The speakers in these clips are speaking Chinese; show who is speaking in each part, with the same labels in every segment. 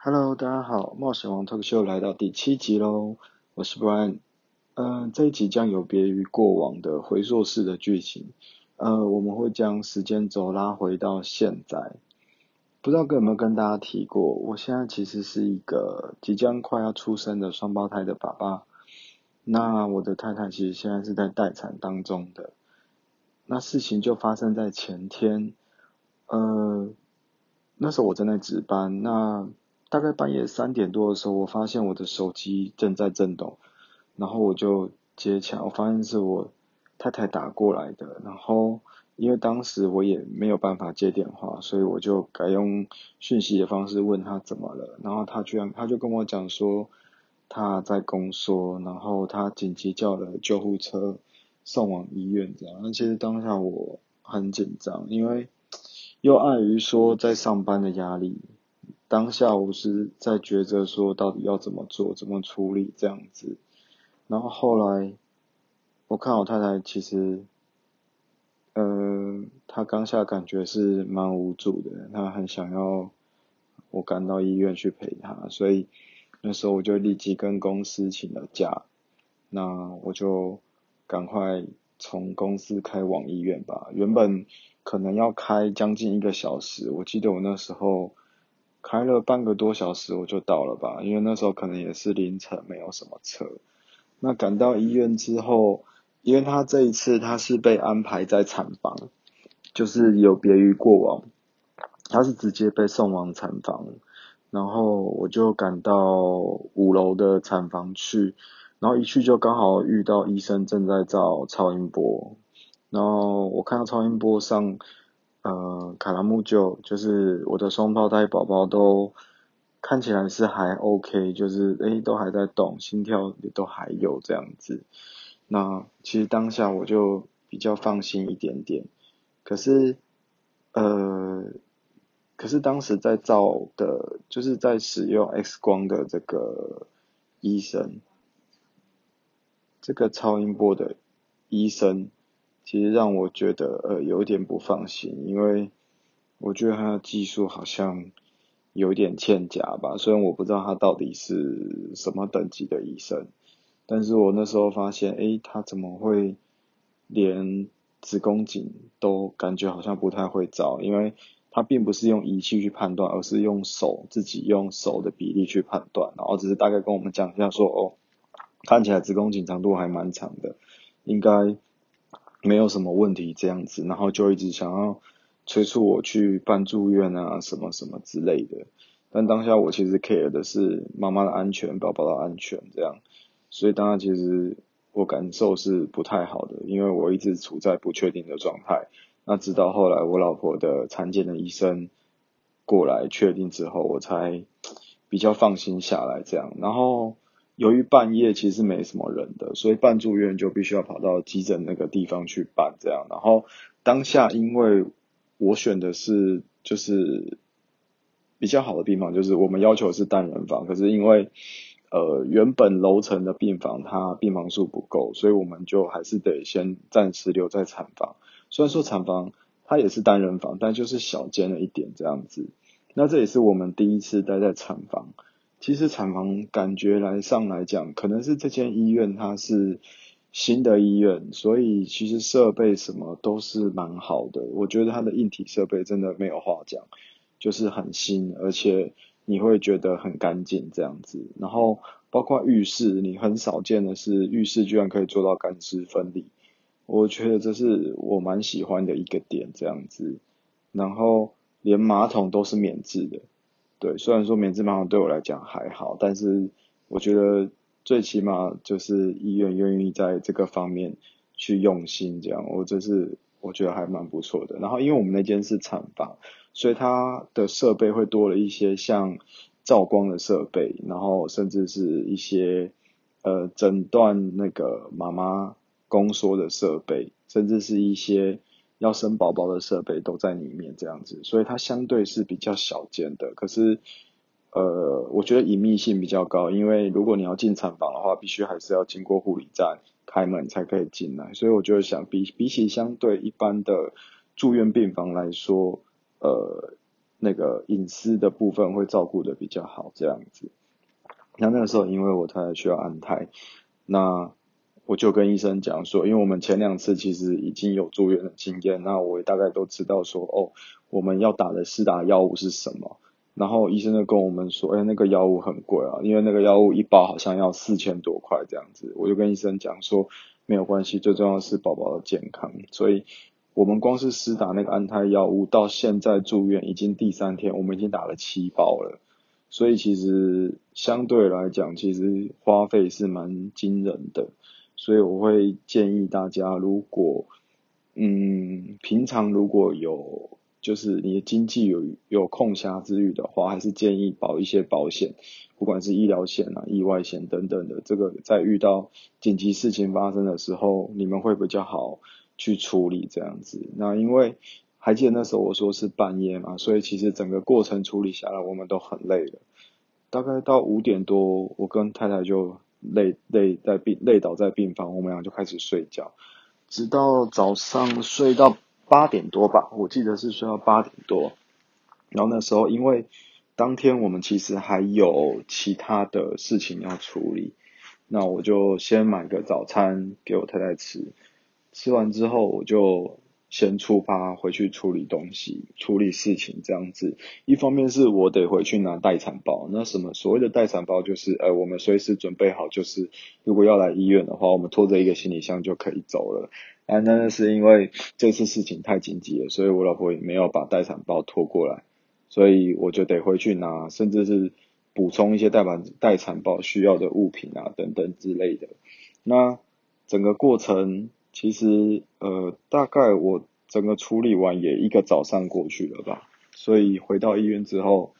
Speaker 1: Hello，大家好，冒险王 Talk Show 来到第七集喽，我是 Brian。嗯，这一集将有别于过往的回溯式的剧情，呃，我们会将时间轴拉回到现在。不知道有没有跟大家提过，我现在其实是一个即将快要出生的双胞胎的爸爸。那我的太太其实现在是在待产当中的。那事情就发生在前天，呃，那时候我正在值班，那。大概半夜三点多的时候，我发现我的手机正在震动，然后我就接起来，我发现是我太太打过来的。然后因为当时我也没有办法接电话，所以我就改用讯息的方式问他怎么了。然后他居然他就跟我讲说他在宫缩，然后他紧急叫了救护车送往医院这样。那其实当下我很紧张，因为又碍于说在上班的压力。当下我是在抉择说到底要怎么做，怎么处理这样子。然后后来我看我太太其实，呃，她当下感觉是蛮无助的，她很想要我赶到医院去陪她，所以那时候我就立即跟公司请了假，那我就赶快从公司开往医院吧。原本可能要开将近一个小时，我记得我那时候。开了半个多小时我就到了吧，因为那时候可能也是凌晨，没有什么车。那赶到医院之后，因为他这一次他是被安排在产房，就是有别于过往，他是直接被送往产房，然后我就赶到五楼的产房去，然后一去就刚好遇到医生正在照超音波，然后我看到超音波上。呃，卡拉木就就是我的双胞胎宝宝都看起来是还 OK，就是诶都还在动，心跳也都还有这样子。那其实当下我就比较放心一点点。可是呃，可是当时在照的，就是在使用 X 光的这个医生，这个超音波的医生。其实让我觉得呃有点不放心，因为我觉得他的技术好像有点欠佳吧。虽然我不知道他到底是什么等级的医生，但是我那时候发现，诶，他怎么会连子宫颈都感觉好像不太会照？因为他并不是用仪器去判断，而是用手自己用手的比例去判断，然后只是大概跟我们讲一下说，哦，看起来子宫颈长度还蛮长的，应该。没有什么问题这样子，然后就一直想要催促我去办住院啊，什么什么之类的。但当下我其实 care 的是妈妈的安全，宝宝的安全这样，所以当下其实我感受是不太好的，因为我一直处在不确定的状态。那直到后来我老婆的产检的医生过来确定之后，我才比较放心下来这样，然后。由于半夜其实没什么人的，所以办住院就必须要跑到急诊那个地方去办这样。然后当下因为我选的是就是比较好的病房，就是我们要求是单人房，可是因为呃原本楼层的病房它病房数不够，所以我们就还是得先暂时留在产房。虽然说产房它也是单人房，但就是小间了一点这样子。那这也是我们第一次待在产房。其实产房感觉来上来讲，可能是这间医院它是新的医院，所以其实设备什么都是蛮好的。我觉得它的硬体设备真的没有话讲，就是很新，而且你会觉得很干净这样子。然后包括浴室，你很少见的是浴室居然可以做到干湿分离，我觉得这是我蛮喜欢的一个点这样子。然后连马桶都是免治的。对，虽然说免治马桶对我来讲还好，但是我觉得最起码就是医院愿意在这个方面去用心，这样我这是我觉得还蛮不错的。然后因为我们那间是产房，所以它的设备会多了一些像照光的设备，然后甚至是一些呃诊断那个妈妈宫缩的设备，甚至是一些。要生宝宝的设备都在里面，这样子，所以它相对是比较小间的。可是，呃，我觉得隐秘性比较高，因为如果你要进产房的话，必须还是要经过护理站开门才可以进来。所以我就想，比比起相对一般的住院病房来说，呃，那个隐私的部分会照顾的比较好，这样子。那那个时候，因为我太太需要安胎，那我就跟医生讲说，因为我们前两次其实已经有住院的经验，那我大概都知道说，哦，我们要打的施打药物是什么。然后医生就跟我们说，哎，那个药物很贵啊，因为那个药物一包好像要四千多块这样子。我就跟医生讲说，没有关系，最重要是宝宝的健康。所以，我们光是施打那个安胎药物，到现在住院已经第三天，我们已经打了七包了。所以其实相对来讲，其实花费是蛮惊人的。所以我会建议大家，如果嗯平常如果有就是你的经济有有空暇之余的话，还是建议保一些保险，不管是医疗险啊、意外险等等的。这个在遇到紧急事情发生的时候，你们会比较好去处理这样子。那因为还记得那时候我说是半夜嘛，所以其实整个过程处理下来，我们都很累了。大概到五点多，我跟太太就累累在病累倒在病房，我们俩就开始睡觉，直到早上睡到。八点多吧，我记得是睡到八点多，然后那时候因为当天我们其实还有其他的事情要处理，那我就先买个早餐给我太太吃，吃完之后我就。先出发回去处理东西、处理事情这样子。一方面是我得回去拿待产包，那什么所谓的待产包就是，呃，我们随时准备好，就是如果要来医院的话，我们拖着一个行李箱就可以走了。啊，那是因为这次事情太紧急了，所以我老婆也没有把待产包拖过来，所以我就得回去拿，甚至是补充一些待产待产包需要的物品啊等等之类的。那整个过程。其实，呃，大概我整个处理完也一个早上过去了吧，所以回到医院之后，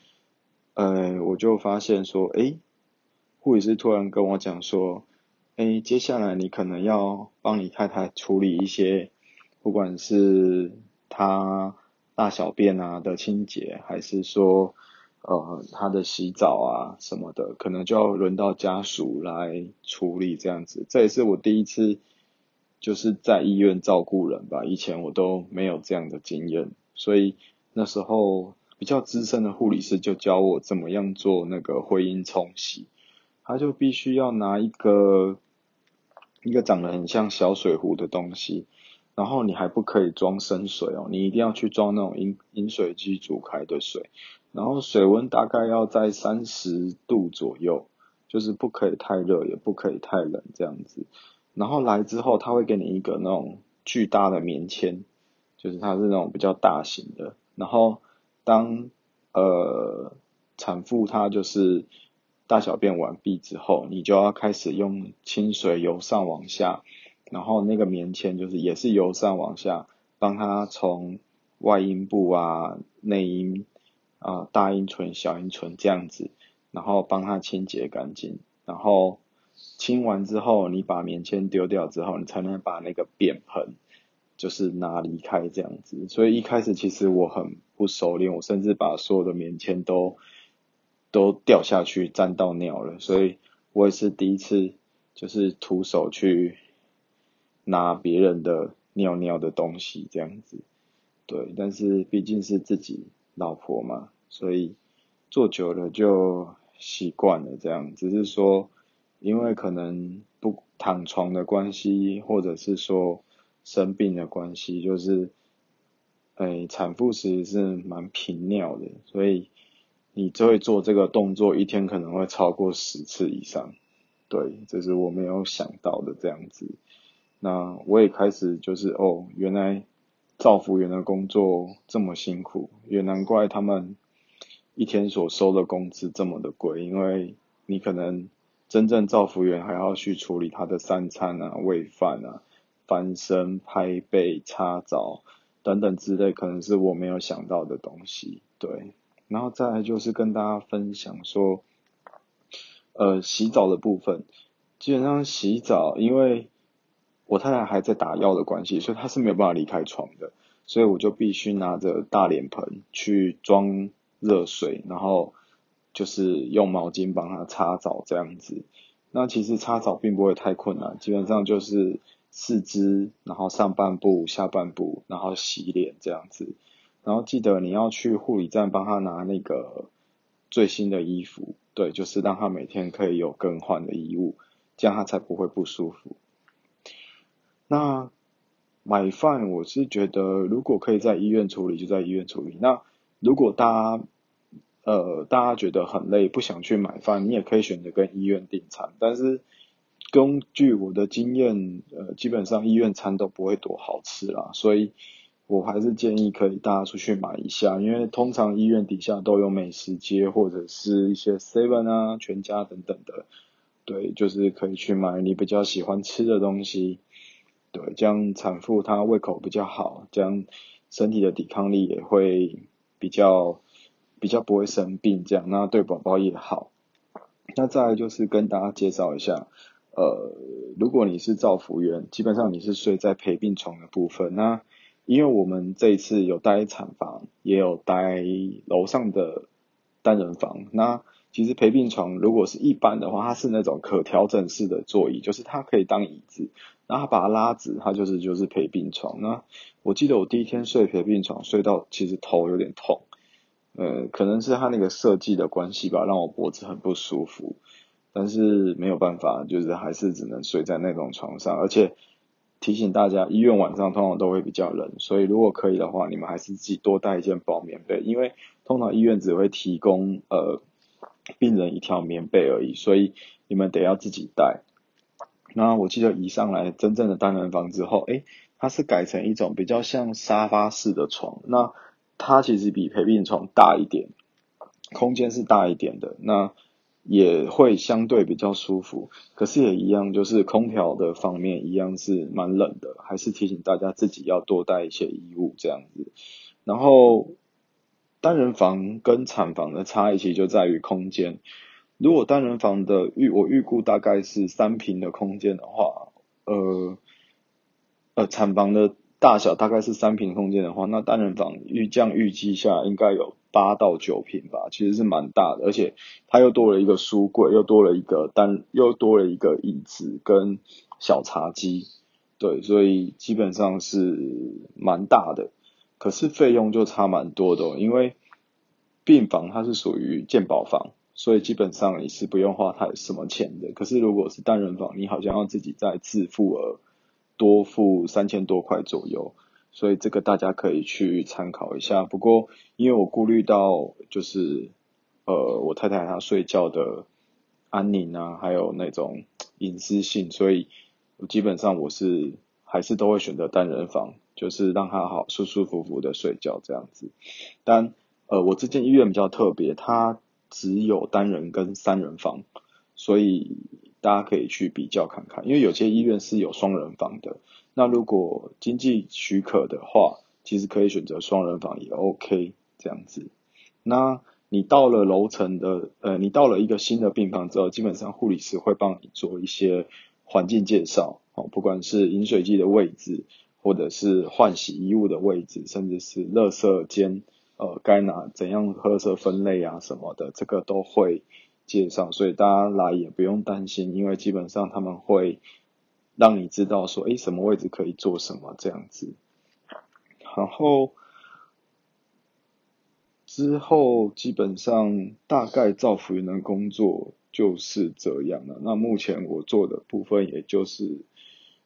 Speaker 1: 呃，我就发现说，诶，护理师突然跟我讲说，诶，接下来你可能要帮你太太处理一些，不管是她大小便啊的清洁，还是说，呃，她的洗澡啊什么的，可能就要轮到家属来处理这样子，这也是我第一次。就是在医院照顾人吧，以前我都没有这样的经验，所以那时候比较资深的护理师就教我怎么样做那个会阴冲洗，他就必须要拿一个一个长得很像小水壶的东西，然后你还不可以装生水哦，你一定要去装那种饮饮水机煮开的水，然后水温大概要在三十度左右，就是不可以太热，也不可以太冷这样子。然后来之后，他会给你一个那种巨大的棉签，就是它是那种比较大型的。然后当呃产妇她就是大小便完毕之后，你就要开始用清水由上往下，然后那个棉签就是也是由上往下，帮她从外阴部啊、内阴啊、大阴唇、小阴唇这样子，然后帮她清洁干净，然后。清完之后，你把棉签丢掉之后，你才能把那个便盆就是拿离开这样子。所以一开始其实我很不熟练，我甚至把所有的棉签都都掉下去沾到尿了。所以我也是第一次就是徒手去拿别人的尿尿的东西这样子。对，但是毕竟是自己老婆嘛，所以做久了就习惯了这样。只是说。因为可能不躺床的关系，或者是说生病的关系，就是，哎，产妇其实是蛮频尿的，所以你就会做这个动作，一天可能会超过十次以上。对，这是我没有想到的这样子。那我也开始就是哦，原来造福员的工作这么辛苦，也难怪他们一天所收的工资这么的贵，因为你可能。真正造福员还要去处理他的三餐啊、喂饭啊、翻身、拍背、擦澡等等之类，可能是我没有想到的东西。对，然后再来就是跟大家分享说，呃，洗澡的部分，基本上洗澡，因为我太太还在打药的关系，所以她是没有办法离开床的，所以我就必须拿着大脸盆去装热水，然后。就是用毛巾帮他擦澡这样子，那其实擦澡并不会太困难，基本上就是四肢，然后上半部、下半部，然后洗脸这样子。然后记得你要去护理站帮他拿那个最新的衣服，对，就是让他每天可以有更换的衣物，这样他才不会不舒服。那买饭，我是觉得如果可以在医院处理，就在医院处理。那如果大家呃大家觉得很累，不想去买饭，你也可以选择跟医院订餐。但是根据我的经验，呃，基本上医院餐都不会多好吃啦，所以我还是建议可以大家出去买一下，因为通常医院底下都有美食街或者是一些 Seven 啊、全家等等的，对，就是可以去买你比较喜欢吃的东西。对，这样产妇她胃口比较好，这样身体的抵抗力也会比较比较不会生病，这样那对宝宝也好。那再来就是跟大家介绍一下，呃，如果你是照服员，基本上你是睡在陪病床的部分。那因为我们这一次有待产房，也有待楼上的单人房。那其实陪病床如果是一般的话，它是那种可调整式的座椅，就是它可以当椅子。然后把它拉直，它就是就是陪病床。那我记得我第一天睡陪病床，睡到其实头有点痛，呃，可能是它那个设计的关系吧，让我脖子很不舒服。但是没有办法，就是还是只能睡在那种床上。而且提醒大家，医院晚上通常都会比较冷，所以如果可以的话，你们还是自己多带一件薄棉被，因为通常医院只会提供呃病人一条棉被而已，所以你们得要自己带。那我记得移上来真正的单人房之后，诶，它是改成一种比较像沙发式的床。那它其实比陪病床大一点，空间是大一点的，那也会相对比较舒服。可是也一样，就是空调的方面一样是蛮冷的，还是提醒大家自己要多带一些衣物这样子。然后单人房跟产房的差异其实就在于空间。如果单人房的预我预估大概是三平的空间的话，呃，呃产房的大小大概是三平空间的话，那单人房预这样预计下应该有八到九平吧，其实是蛮大的，而且它又多了一个书柜，又多了一个单，又多了一个椅子跟小茶几，对，所以基本上是蛮大的，可是费用就差蛮多的，因为病房它是属于健保房。所以基本上你是不用花太什么钱的。可是如果是单人房，你好像要自己再自付额多付三千多块左右。所以这个大家可以去参考一下。不过因为我顾虑到就是呃我太太她睡觉的安宁啊，还有那种隐私性，所以基本上我是还是都会选择单人房，就是让她好舒舒服服的睡觉这样子。但呃我这间医院比较特别，它只有单人跟三人房，所以大家可以去比较看看，因为有些医院是有双人房的。那如果经济许可的话，其实可以选择双人房也 OK 这样子。那你到了楼层的，呃，你到了一个新的病房之后，基本上护理师会帮你做一些环境介绍，哦，不管是饮水机的位置，或者是换洗衣物的位置，甚至是垃圾间。呃，该拿怎样喝色分类啊什么的，这个都会介绍，所以大家来也不用担心，因为基本上他们会让你知道说，诶，什么位置可以做什么这样子。然后之后基本上大概造福员的工作就是这样了。那目前我做的部分也就是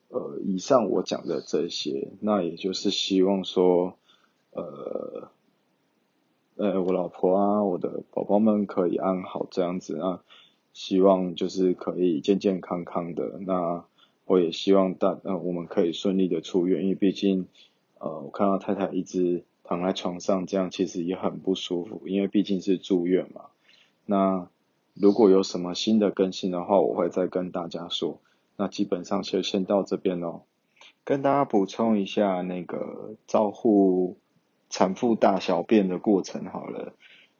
Speaker 1: 呃以上我讲的这些，那也就是希望说呃。呃，我老婆啊，我的宝宝们可以安好这样子啊，希望就是可以健健康康的。那我也希望大呃我们可以顺利的出院，因为毕竟呃我看到太太一直躺在床上，这样其实也很不舒服，因为毕竟是住院嘛。那如果有什么新的更新的话，我会再跟大家说。那基本上就先到这边喽，跟大家补充一下那个照护。产妇大小便的过程好了，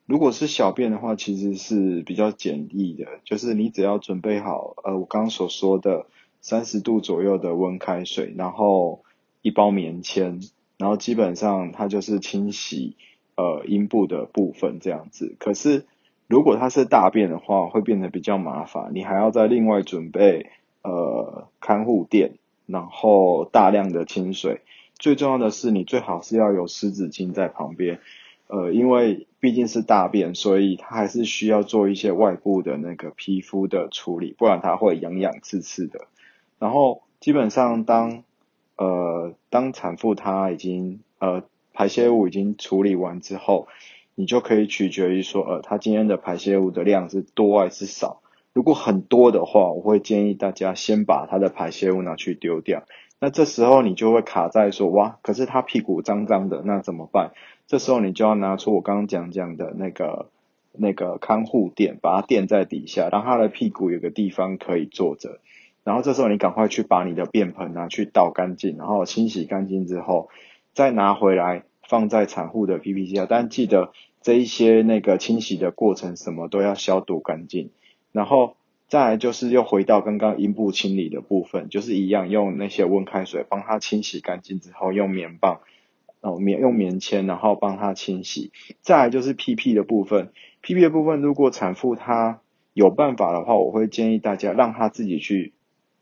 Speaker 1: 如果是小便的话，其实是比较简易的，就是你只要准备好，呃，我刚刚所说的三十度左右的温开水，然后一包棉签，然后基本上它就是清洗呃阴部的部分这样子。可是如果它是大便的话，会变得比较麻烦，你还要再另外准备呃看护垫，然后大量的清水。最重要的是你最好是要有湿纸巾在旁边，呃，因为毕竟是大便，所以它还是需要做一些外部的那个皮肤的处理，不然它会痒痒刺刺的。然后基本上当呃当产妇她已经呃排泄物已经处理完之后，你就可以取决于说呃她今天的排泄物的量是多还是少。如果很多的话，我会建议大家先把她的排泄物拿去丢掉。那这时候你就会卡在说哇，可是他屁股脏脏的，那怎么办？这时候你就要拿出我刚刚讲讲的那个那个看护垫，把它垫在底下，让他的屁股有个地方可以坐着。然后这时候你赶快去把你的便盆拿去倒干净，然后清洗干净之后，再拿回来放在产妇的 P P 下。但记得这一些那个清洗的过程什么都要消毒干净。然后再来就是又回到刚刚阴部清理的部分，就是一样用那些温开水帮它清洗干净之后，用棉棒哦棉用棉签，然后帮它清洗。再来就是屁屁的部分，屁屁的部分如果产妇她有办法的话，我会建议大家让她自己去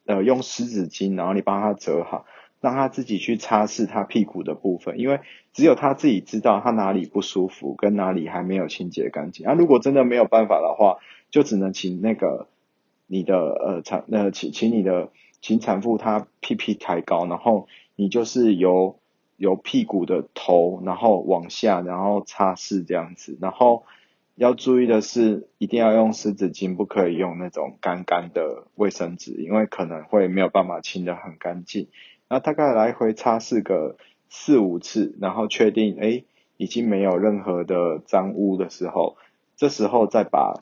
Speaker 1: 呃用湿纸巾，然后你帮她折好，让她自己去擦拭她屁股的部分，因为只有她自己知道她哪里不舒服，跟哪里还没有清洁干净。啊，如果真的没有办法的话，就只能请那个你的呃产呃请请你的请产妇她屁屁抬高，然后你就是由由屁股的头然后往下然后擦拭这样子，然后要注意的是一定要用湿纸巾，不可以用那种干干的卫生纸，因为可能会没有办法清的很干净。那大概来回擦拭个四五次，然后确定哎已经没有任何的脏污的时候，这时候再把。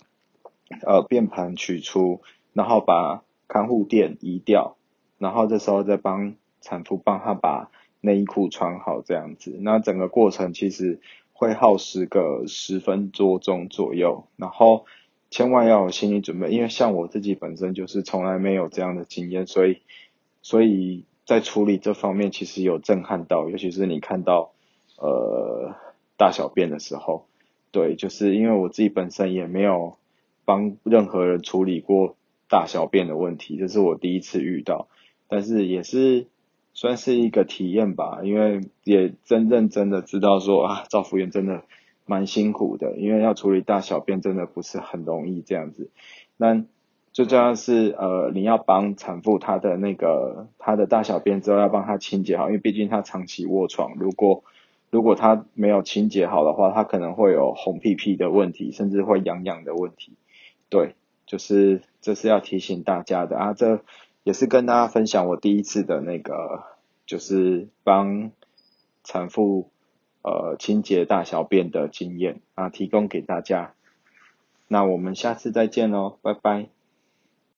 Speaker 1: 呃，便盆取出，然后把看护垫移掉，然后这时候再帮产妇帮她把内衣裤穿好，这样子。那整个过程其实会耗时个十分多钟左右，然后千万要有心理准备，因为像我自己本身就是从来没有这样的经验，所以所以在处理这方面其实有震撼到，尤其是你看到呃大小便的时候，对，就是因为我自己本身也没有。帮任何人处理过大小便的问题，这是我第一次遇到，但是也是算是一个体验吧，因为也真认真的知道说啊，照服员真的蛮辛苦的，因为要处理大小便真的不是很容易这样子。那最重要是呃，你要帮产妇她的那个她的大小便之后要帮她清洁好，因为毕竟她长期卧床，如果如果她没有清洁好的话，她可能会有红屁屁的问题，甚至会痒痒的问题。对，就是这是要提醒大家的啊，这也是跟大家分享我第一次的那个，就是帮产妇呃清洁大小便的经验啊，提供给大家。那我们下次再见喽，拜拜。